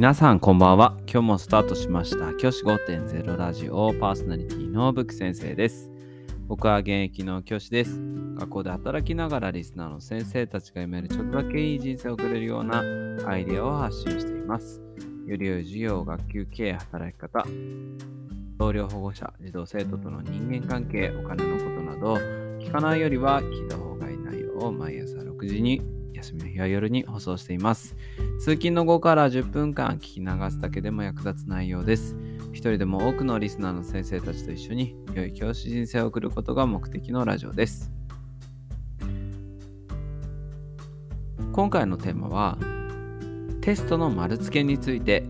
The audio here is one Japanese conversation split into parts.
皆さんこんばんは。今日もスタートしました。教師5.0ラジオパーソナリティのブック先生です。僕は現役の教師です。学校で働きながらリスナーの先生たちが夢るちょっとだけいい人生を送れるようなアイデアを発信しています。より良い授業、学級経営、働き方、同僚保護者、児童生徒との人間関係、お金のことなど、聞かないよりは聞いた方がいい内容を毎朝6時に休みの日は夜に放送しています。通勤の後から10分間聞き流すだけでも役立つ内容です。一人でも多くのリスナーの先生たちと一緒に良い教師人生を送ることが目的のラジオです。今回のテーマはテストの丸付けについて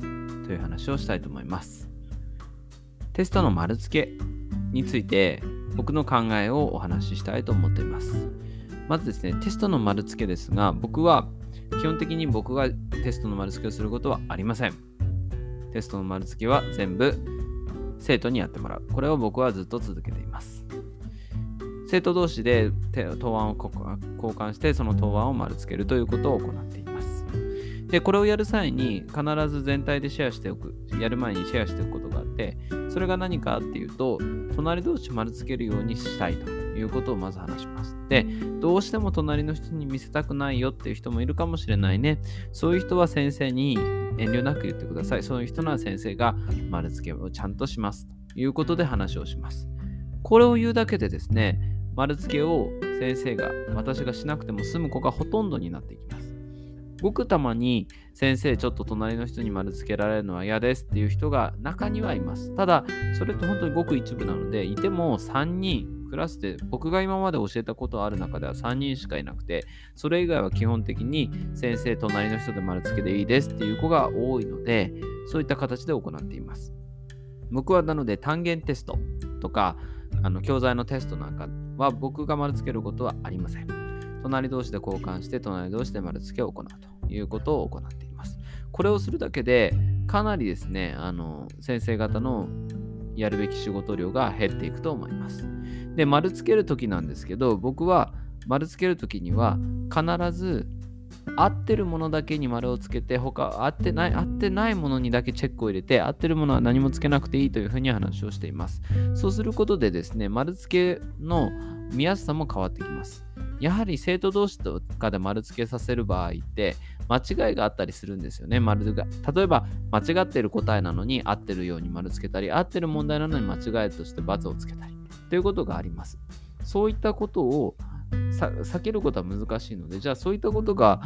という話をしたいと思います。テストの丸付けについて僕の考えをお話ししたいと思っています。まずですね、テストの丸付けですが、僕は基本的に僕がテストの丸付けをすることはありません。テストの丸付けは全部生徒にやってもらう。これを僕はずっと続けています。生徒同士で答案を交換して、その答案を丸付けるということを行っています。で、これをやる際に必ず全体でシェアしておく。やる前にシェアしておくことがあって、それが何かっていうと、隣同士丸付けるようにしたいということをまず話します。で、どうしても隣の人に見せたくないよっていう人もいるかもしれないね。そういう人は先生に遠慮なく言ってください。そういう人なら先生が丸付けをちゃんとしますということで話をします。これを言うだけでですね、丸付けを先生が私がしなくても済む子がほとんどになっていきます。ごくたまに先生ちょっと隣の人に丸付けられるのは嫌ですっていう人が中にはいます。ただそれって本当にごく一部なのでいても3人クラスで僕が今まで教えたことある中では3人しかいなくてそれ以外は基本的に先生隣の人で丸付けでいいですっていう子が多いのでそういった形で行っています。僕はなので単元テストとかあの教材のテストなんかは僕が丸付けることはありません。隣同士で交換して隣同士で丸付けを行うということを行っています。これをするだけでかなりですね、あの先生方のやるべき仕事量が減っていくと思います。で、丸付けるときなんですけど、僕は丸付けるときには必ず合ってるものだけに丸をつけて、他合ってない、合ってないものにだけチェックを入れて、合ってるものは何もつけなくていいというふうに話をしています。そうすることでですね、丸付けの見やすさも変わってきます。やはり生徒同士とかで丸付けさせる場合って間違いがあったりするんですよね。丸が例えば間違ってる答えなのに合ってるように丸付けたり合ってる問題なのに間違いとして×をつけたりということがあります。そういったことを避けることは難しいのでじゃあそういったことが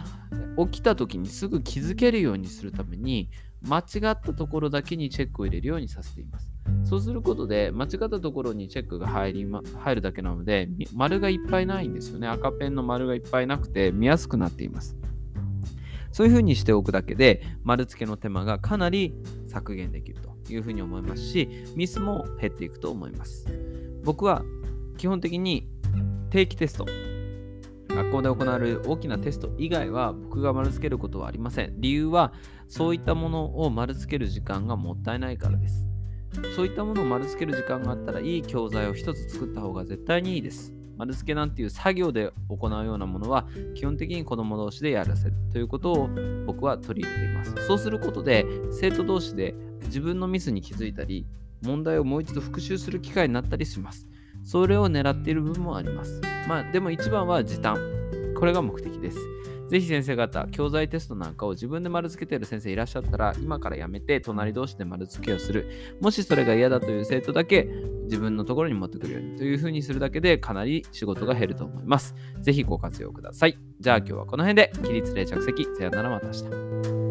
起きた時にすぐ気づけるようにするために間違ったところだけにチェックを入れるようにさせています。そうすることで、間違ったところにチェックが入り、ま、入るだけなので、丸がいっぱいないんですよね。赤ペンの丸がいっぱいなくて見やすくなっています。そういうふうにしておくだけで、丸付けの手間がかなり削減できるというふうに思いますし、ミスも減っていくと思います。僕は基本的に定期テスト、学校で行われる大きなテスト以外は僕が丸付けることはありません。理由はそういったものを丸付ける時間がもったいないからです。そういったものを丸付ける時間があったらいい教材を一つ作った方が絶対にいいです。丸付けなんていう作業で行うようなものは基本的に子供同士でやらせるということを僕は取り入れています。そうすることで生徒同士で自分のミスに気づいたり問題をもう一度復習する機会になったりします。それを狙っている部分もあります。まあでも一番は時短。これが目的です。ぜひ先生方、教材テストなんかを自分で丸付けている先生いらっしゃったら、今からやめて隣同士で丸付けをする。もしそれが嫌だという生徒だけ自分のところに持ってくるようにというふうにするだけでかなり仕事が減ると思います。ぜひご活用ください。じゃあ今日はこの辺で起立例着席。さよならまた明日。